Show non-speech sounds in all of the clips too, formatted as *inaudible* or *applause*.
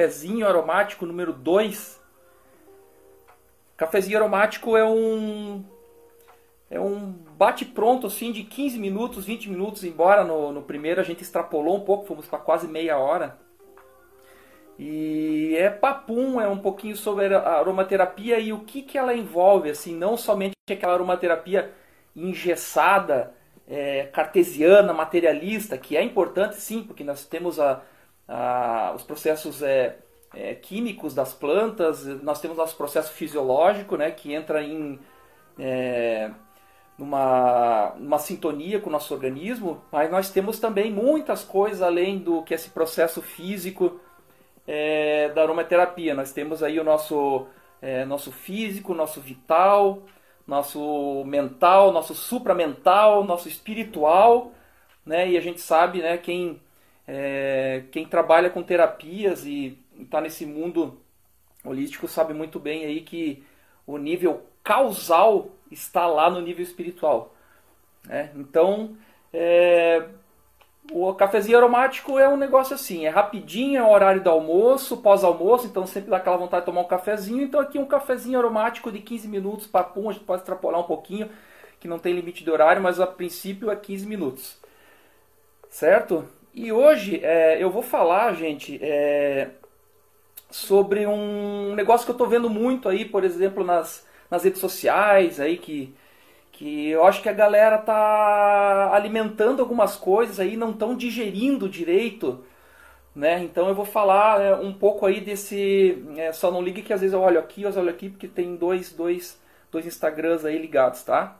cafezinho aromático número 2. Cafezinho aromático é um é um bate pronto assim de 15 minutos, 20 minutos, embora no, no primeiro a gente extrapolou um pouco, fomos para quase meia hora. E é papum, é um pouquinho sobre a aromaterapia e o que, que ela envolve, assim, não somente aquela aromaterapia engessada, é, cartesiana, materialista, que é importante sim, porque nós temos a, a, os processos é, é, químicos das plantas, nós temos nosso processo fisiológico, né, que entra em é, numa sintonia com o nosso organismo, mas nós temos também muitas coisas além do que esse processo físico é, da aromaterapia. Nós temos aí o nosso, é, nosso físico, nosso vital, nosso mental, nosso supramental, nosso espiritual, né? E a gente sabe, né, quem, é, quem trabalha com terapias e está nesse mundo holístico sabe muito bem aí que o nível causal está lá no nível espiritual. Né? Então, é, o cafezinho aromático é um negócio assim, é rapidinho, é o horário do almoço, pós-almoço, então sempre dá aquela vontade de tomar um cafezinho. Então aqui um cafezinho aromático de 15 minutos, papum, a gente pode extrapolar um pouquinho, que não tem limite de horário, mas a princípio é 15 minutos. Certo? E hoje é, eu vou falar, gente, é, sobre um negócio que eu estou vendo muito aí, por exemplo, nas, nas redes sociais, aí que que eu acho que a galera tá alimentando algumas coisas aí, não estão digerindo direito, né? Então eu vou falar é, um pouco aí desse, é, só não ligue que às vezes eu olho aqui, eu olho aqui porque tem dois, dois, dois Instagrams aí ligados, tá?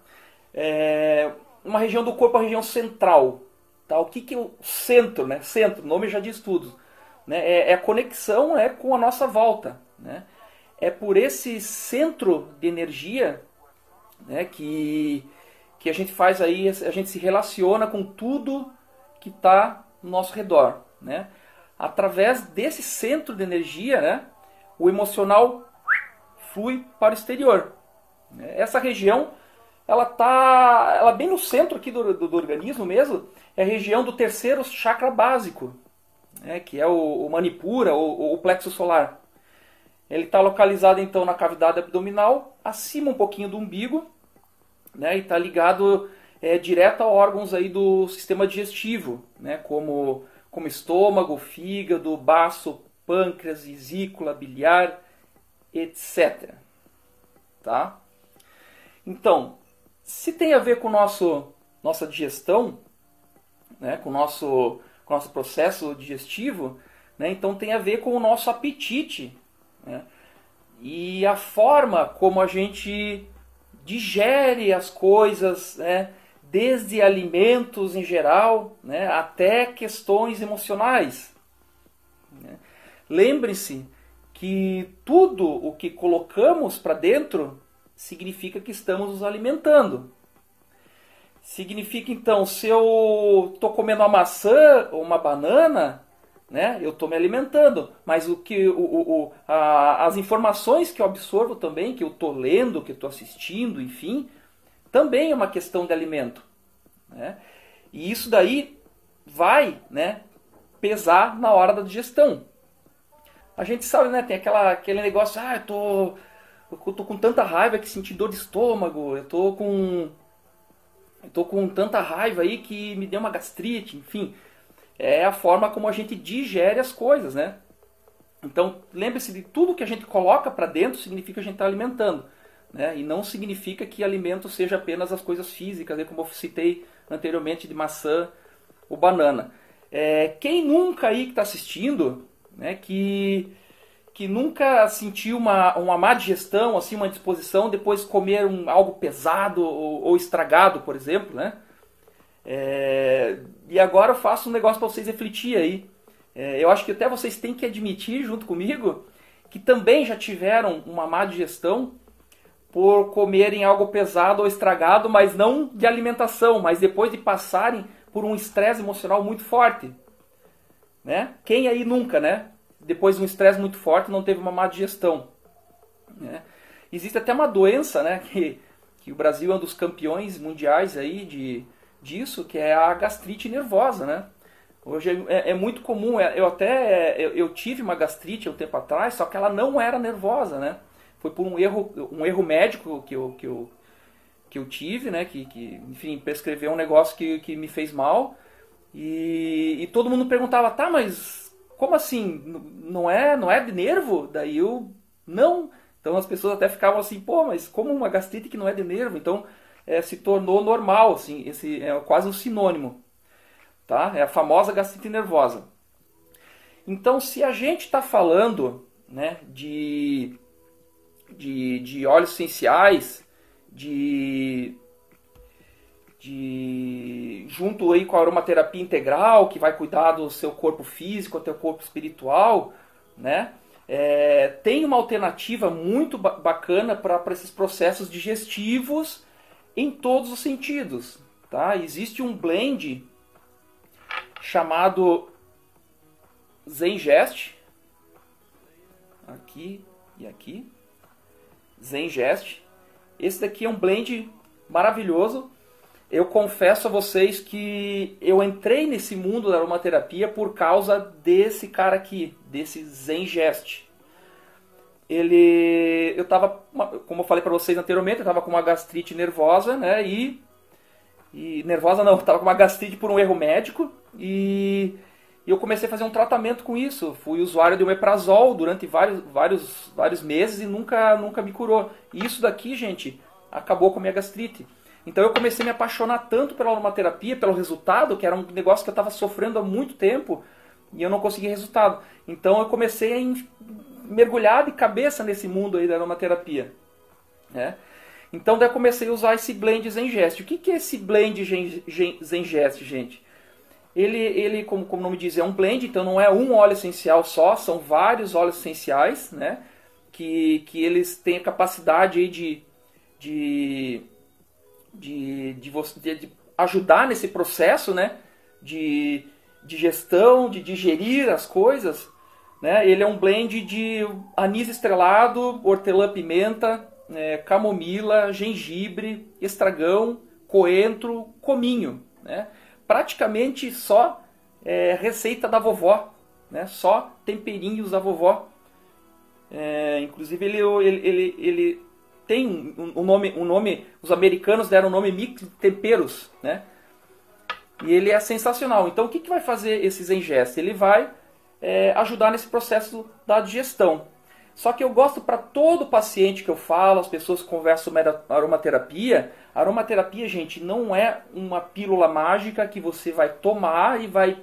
É, uma região do corpo, a região central, tá? O que que é o centro, né? Centro, o nome já diz tudo, né? É, é a conexão é com a nossa volta, né? É por esse centro de energia né, que, que a gente faz aí, a gente se relaciona com tudo que está no nosso redor. Né? Através desse centro de energia, né, o emocional flui para o exterior. Essa região, ela está ela bem no centro aqui do, do, do, organismo mesmo, é a região do terceiro chakra básico, né, que é o, o Manipura, o, o plexo solar. Ele está localizado então na cavidade abdominal, acima um pouquinho do umbigo, né, e está ligado é, direto a órgãos aí do sistema digestivo, né, como, como estômago, fígado, baço, pâncreas, vesícula, biliar, etc. Tá? Então, se tem a ver com nosso nossa digestão, né, com o nosso, com nosso processo digestivo, né, então tem a ver com o nosso apetite né? E a forma como a gente digere as coisas, né? desde alimentos em geral né? até questões emocionais. Né? Lembre-se que tudo o que colocamos para dentro significa que estamos nos alimentando. Significa então, se eu estou comendo uma maçã ou uma banana, né? Eu estou me alimentando, mas o que o, o, a, as informações que eu absorvo também, que eu estou lendo, que eu estou assistindo, enfim, também é uma questão de alimento, né? E isso daí vai, né, pesar na hora da digestão. A gente sabe, né, tem aquela, aquele negócio, ah, eu tô, eu tô com tanta raiva que senti dor de estômago, eu tô com tô com tanta raiva aí que me deu uma gastrite, enfim é a forma como a gente digere as coisas, né? Então, lembre-se de tudo que a gente coloca para dentro significa que a gente está alimentando. Né? E não significa que alimento seja apenas as coisas físicas, né? como eu citei anteriormente de maçã ou banana. É, quem nunca aí que está assistindo, né, que, que nunca sentiu uma, uma má digestão, assim, uma disposição depois de comer um, algo pesado ou, ou estragado, por exemplo, né? É, e agora eu faço um negócio para vocês refletir aí. É, eu acho que até vocês têm que admitir junto comigo que também já tiveram uma má digestão por comerem algo pesado ou estragado, mas não de alimentação, mas depois de passarem por um estresse emocional muito forte. Né? Quem aí nunca, né? Depois de um estresse muito forte, não teve uma má digestão. Né? Existe até uma doença, né? *laughs* Que, que o Brasil é um dos campeões mundiais aí de, disso, que é a gastrite nervosa, né? Hoje é, é muito comum, é, eu até eu, eu, tive uma gastrite um tempo atrás, só que ela não era nervosa, né? Foi por um erro, um erro médico que eu, que eu, que eu tive, né? Que, que enfim, prescreveu um negócio que, que me fez mal. E, e todo mundo perguntava, tá, mas como assim? Não é, não é de nervo? Daí eu, não. Então as pessoas até ficavam assim, pô, mas como uma gastrite que não é de nervo? Então é, se tornou normal, assim, esse é quase um sinônimo. Tá? É a famosa gastrite nervosa. Então, se a gente está falando né, de, de, de óleos essenciais, de, de junto aí com a aromaterapia integral, que vai cuidar do seu corpo físico, do seu corpo espiritual, né? É, tem uma alternativa muito bacana para esses processos digestivos em todos os sentidos. Tá? Existe um blend chamado Zengest, aqui e aqui, Zengest. Esse daqui é um blend maravilhoso. Eu confesso a vocês que eu entrei nesse mundo da aromaterapia por causa desse cara aqui, desse Zengest ele eu tava, como eu falei para vocês anteriormente, eu tava com uma gastrite nervosa, né? E, e nervosa não, *laughs* eu tava com uma gastrite por um erro médico e, e eu comecei a fazer um tratamento com isso. Fui usuário de omeprazol durante vários, vários, vários meses e nunca, nunca me curou. E isso daqui, gente, acabou com a minha gastrite. Então eu comecei a me apaixonar tanto pela aromaterapia, pelo resultado, que era um negócio que eu estava sofrendo há muito tempo e eu não conseguia resultado. Então eu comecei a mergulhar de cabeça nesse mundo aí da aromaterapia. Né? Então daí eu comecei a usar esse blend Zengest. O que, que é esse blend Zengest, gente? Ele, ele como, como o nome diz, é um blend, então não é um óleo essencial só, são vários óleos essenciais, né? Que, que eles têm a capacidade de, de, de, de, de, de ajudar nesse processo, né? De, de gestão, de digerir as coisas né? Ele é um blend de anis estrelado, hortelã-pimenta, é, camomila, gengibre, estragão, coentro, cominho. Né? Praticamente só é, receita da vovó, né? só temperinhos da vovó. É, inclusive ele, ele, ele, ele tem um, um, nome, um nome, os americanos deram o nome mix temperos, né? E ele é sensacional. Então o que, que vai fazer esses engestos? Ele vai é, ajudar nesse processo da digestão. Só que eu gosto para todo paciente que eu falo, as pessoas que conversam sobre aromaterapia, aromaterapia, gente, não é uma pílula mágica que você vai tomar e vai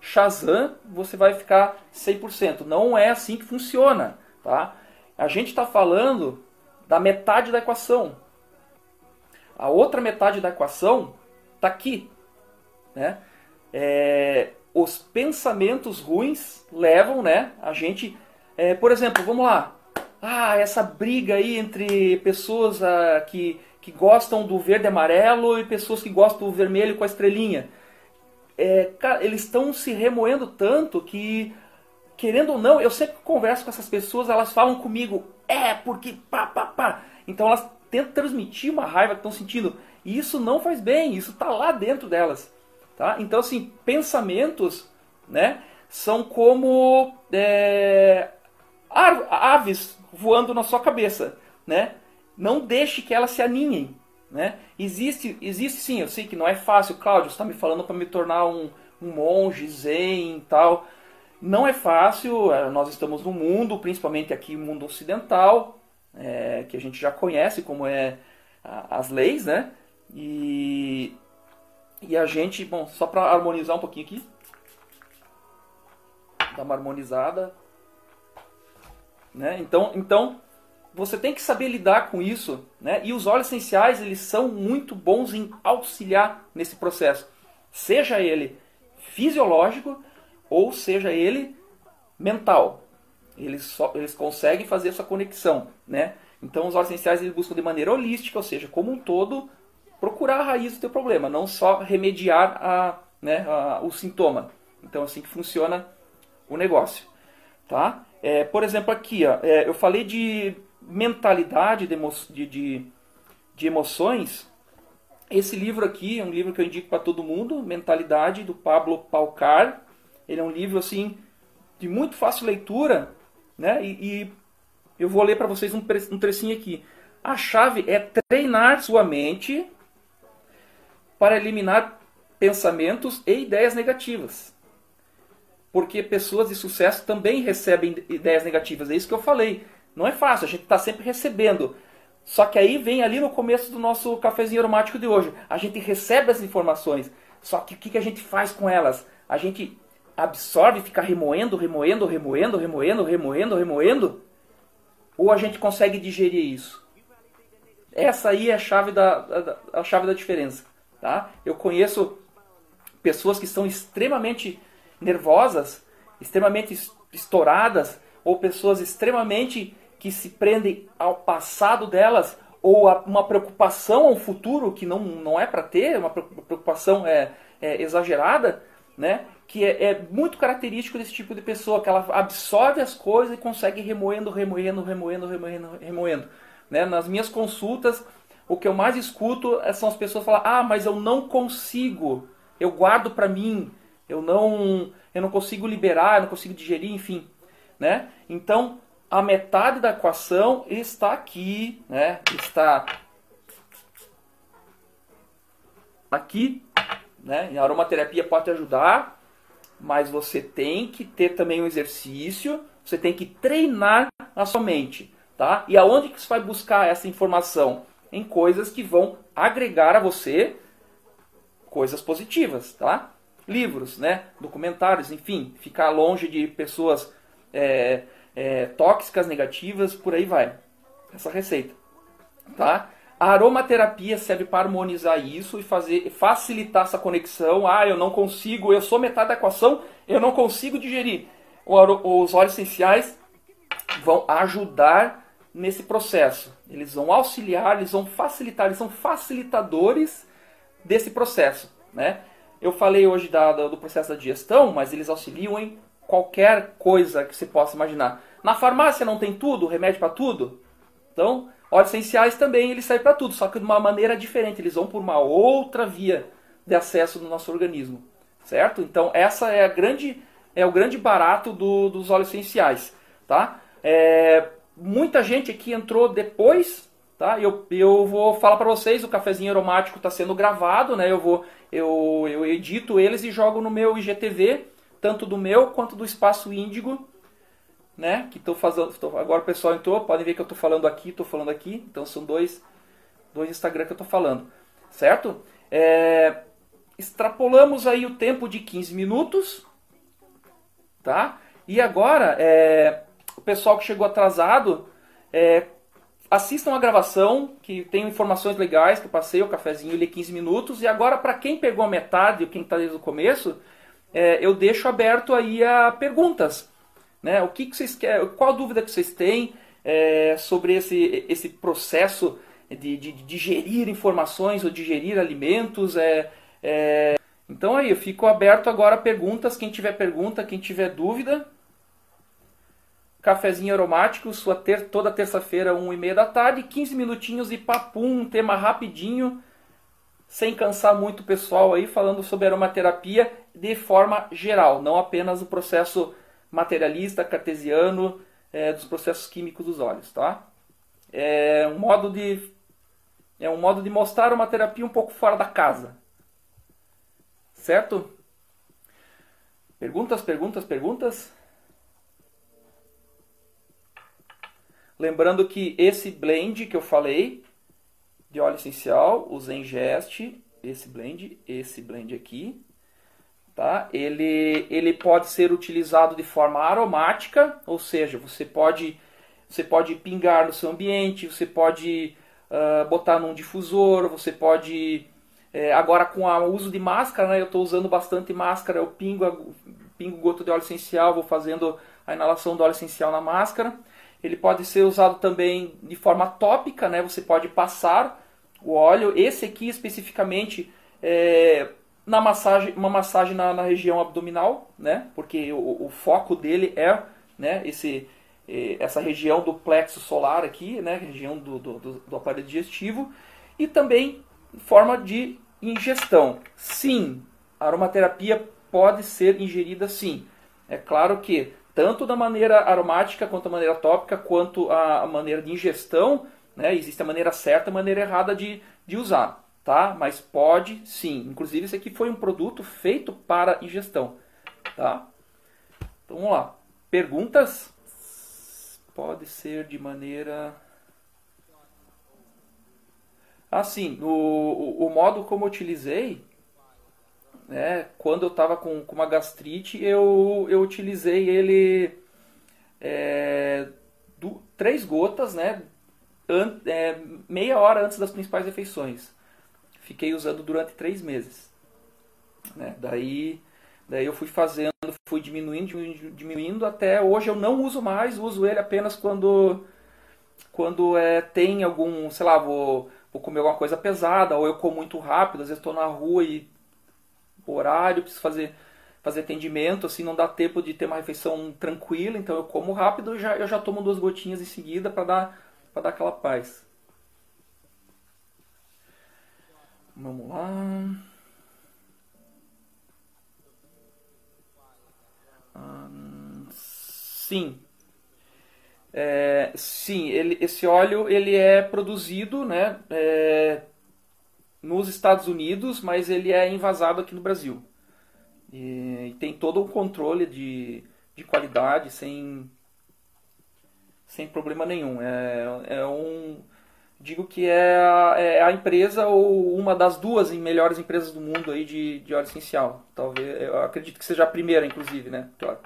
Shazam, você vai ficar 100%. Não é assim que funciona, tá? A gente está falando da metade da equação. A outra metade da equação está aqui, né? É, os pensamentos ruins levam né, a gente. É, por exemplo, vamos lá. Ah, essa briga aí entre pessoas ah, que, que gostam do verde e amarelo e pessoas que gostam do vermelho com a estrelinha. É, cara, eles estão se remoendo tanto que, querendo ou não, eu sempre converso com essas pessoas, elas falam comigo, é, porque pá, pá, pá. Então elas tentam transmitir uma raiva que estão sentindo. E isso não faz bem, isso está lá dentro delas. Tá? Então, assim, pensamentos né, são como é, aves voando na sua cabeça. Né? Não deixe que elas se aninhem. Né? Existe, existe sim, eu sei que não é fácil. Cláudio, você está me falando para me tornar um, um monge zen e tal. Não é fácil, é, nós estamos no mundo, principalmente aqui no mundo ocidental, é, que a gente já conhece como é as leis, né? E e a gente, bom, só para harmonizar um pouquinho aqui. Dar uma harmonizada. Né? Então, então, você tem que saber lidar com isso. Né? E os óleos essenciais, eles são muito bons em auxiliar nesse processo. Seja ele fisiológico ou seja ele mental. Eles, só, eles conseguem fazer essa conexão. Né? Então, os óleos essenciais eles buscam de maneira holística, ou seja, como um todo, procurar a raiz do teu problema, não só remediar a, né, a, o sintoma. Então assim que funciona o negócio. Tá? É, por exemplo, aqui ó, é, eu falei de mentalidade de, emo de, de, de emoções esse livro aqui é um livro que eu indico para todo mundo, Mentalidade, do Pablo Palcar. Ele é um livro assim de muito fácil leitura, né? E, e eu vou ler para vocês um, um trecinho aqui. A chave é treinar sua mente para eliminar pensamentos e ideias negativas. Porque pessoas de sucesso também recebem ideias negativas. É isso que eu falei. Não é fácil, a gente está sempre recebendo. Só que aí vem ali no começo do nosso cafezinho aromático de hoje. A gente recebe as informações. Só que o que, que a gente faz com elas? A gente absorve, fica remoendo, remoendo, remoendo, remoendo, remoendo, remoendo? Ou a gente consegue digerir isso? Essa aí é a chave da, a chave da diferença. Tá? Eu conheço pessoas que são extremamente nervosas, extremamente estouradas, ou pessoas extremamente que se prendem ao passado delas ou a uma preocupação ao futuro que não, não é para ter, uma preocupação é, é exagerada, né? que é, é, muito característico desse tipo de pessoa, que ela absorve as coisas e consegue remoendo, remoendo, remoendo, remoendo, remoendo. Né? Nas minhas consultas, o que eu mais escuto é, são as pessoas falar: "Ah, mas eu não consigo, eu guardo para mim, eu não, eu não consigo liberar, eu não consigo digerir, enfim", né? Então, a metade da equação está aqui, né? Está aqui, né? E a aromaterapia pode ajudar, mas você tem que ter também um exercício, você tem que treinar a sua mente, tá? E aonde que você vai buscar essa informação? Em coisas que vão agregar a você coisas positivas, tá? Livros, né? Documentários, enfim, ficar longe de pessoas é, é, tóxicas, negativas, por aí vai. Essa receita. Tá? A aromaterapia serve para harmonizar isso e fazer facilitar essa conexão. Ah, eu não consigo, eu sou metade da equação, eu não consigo digerir. Os óleos essenciais vão ajudar nesse processo. Eles vão auxiliar, eles vão facilitar, eles são facilitadores desse processo. Né? Eu falei hoje da, do processo da digestão, mas eles auxiliam em qualquer coisa que você possa imaginar. Na farmácia não tem tudo, remédio para tudo? Então, óleos essenciais também eles saem para tudo, só que de uma maneira diferente, eles vão por uma outra via de acesso no nosso organismo, certo? Então, essa é a grande é o grande barato do, dos óleos essenciais, tá? É, muita gente aqui entrou depois, tá? Eu, eu vou falar para vocês, o cafezinho aromático está sendo gravado, né? Eu vou eu, eu edito eles e jogo no meu IGTV, tanto do meu quanto do Espaço Índigo, né? Que estou fazendo. Tô, agora o pessoal entrou, podem ver que eu estou falando aqui, estou falando aqui. Então são dois, dois Instagram que eu estou falando, certo? É, extrapolamos aí o tempo de 15 minutos, tá? E agora, é, o pessoal que chegou atrasado, é, assistam a gravação, que tem informações legais, que eu passei o cafezinho ali 15 minutos. E agora, para quem pegou a metade, ou quem está desde o começo, é, eu deixo aberto aí a perguntas. Né? O que, que vocês querem, qual a dúvida que vocês têm é, sobre esse, esse processo de, de, de, digerir informações ou digerir alimentos? É, é, Então aí, eu fico aberto agora a perguntas. Quem tiver pergunta, quem tiver dúvida, cafezinho aromático, sua ter, toda terça-feira, 1 e meia da tarde, 15 minutinhos e papum, um tema rapidinho, sem cansar muito o pessoal aí, falando sobre aromaterapia de forma geral, não apenas o processo materialista, cartesiano, é, dos processos químicos dos óleos, tá? É um modo de é um modo de mostrar uma terapia um pouco fora da casa. Certo? Perguntas, perguntas, perguntas? Lembrando que esse blend que eu falei de óleo essencial, o Zengest, esse blend, esse blend aqui, Tá? Ele, ele pode ser utilizado de forma aromática, ou seja, você pode, você pode pingar no seu ambiente, você pode uh, botar num difusor, você pode. É, agora com o uso de máscara, né, eu estou usando bastante máscara, eu pingo, pingo gota de óleo essencial, vou fazendo a inalação do óleo essencial na máscara. Ele pode ser usado também de forma tópica, né, você pode passar o óleo. Esse aqui especificamente é, na massagem, uma massagem na, na região abdominal, né? Porque o, o, foco dele é, né? Esse, essa região do plexo solar aqui, né? Região do, do, do aparelho digestivo e também forma de ingestão. Sim, a aromaterapia pode ser ingerida sim. É claro que tanto da maneira aromática quanto da maneira tópica, quanto a maneira de ingestão, né, existe a maneira certa e a maneira errada de, de usar. Tá? Mas pode sim. Inclusive, esse aqui foi um produto feito para ingestão. Tá? Então vamos lá. Perguntas? Pode ser de maneira. Assim, o, o modo como eu utilizei né? Quando eu estava com, com uma gastrite, eu, eu utilizei ele é, do, três gotas, né? An, é, meia hora antes das principais refeições. Fiquei usando durante três meses. Né? Daí, daí eu fui fazendo, fui diminuindo, diminuindo, diminuindo, até hoje eu não uso mais, uso ele apenas quando quando é, tem algum, sei lá, vou, vou comer alguma coisa pesada, ou eu como muito rápido, às vezes estou na rua e horário, preciso fazer, fazer atendimento, assim, não dá tempo de ter uma refeição tranquila, então eu como rápido e já, eu já tomo duas gotinhas em seguida para dar, dar aquela paz. Vamos lá. Hum, sim. É, sim, ele, esse óleo ele é produzido né, é, nos Estados Unidos, mas ele é envasado aqui no Brasil. E, e tem todo um controle de, de qualidade sem, sem problema nenhum. É, é um digo que é a, é a, empresa ou uma das duas melhores empresas do mundo aí de, de óleo essencial. Talvez, eu acredito que seja a primeira, inclusive, né? Que ela,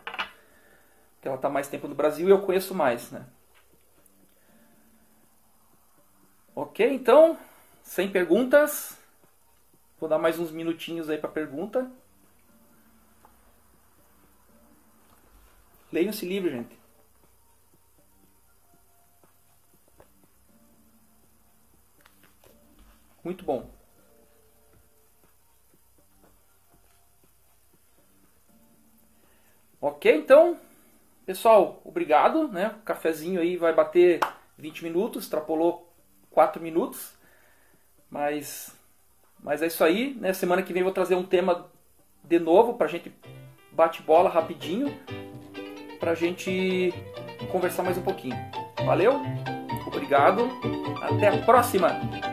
que ela está mais tempo no Brasil e eu conheço mais, né? Ok, então sem perguntas. Vou dar mais uns minutinhos aí para pergunta. Leiam esse livro, gente. Muito bom. Ok, então, pessoal, obrigado, né? O cafezinho aí vai bater 20 minutos, extrapolou 4 minutos. Mas, mas é isso aí. Né? Semana que vem vou trazer um tema de novo para a gente bate bola rapidinho para a gente conversar mais um pouquinho. Valeu, obrigado, até a próxima!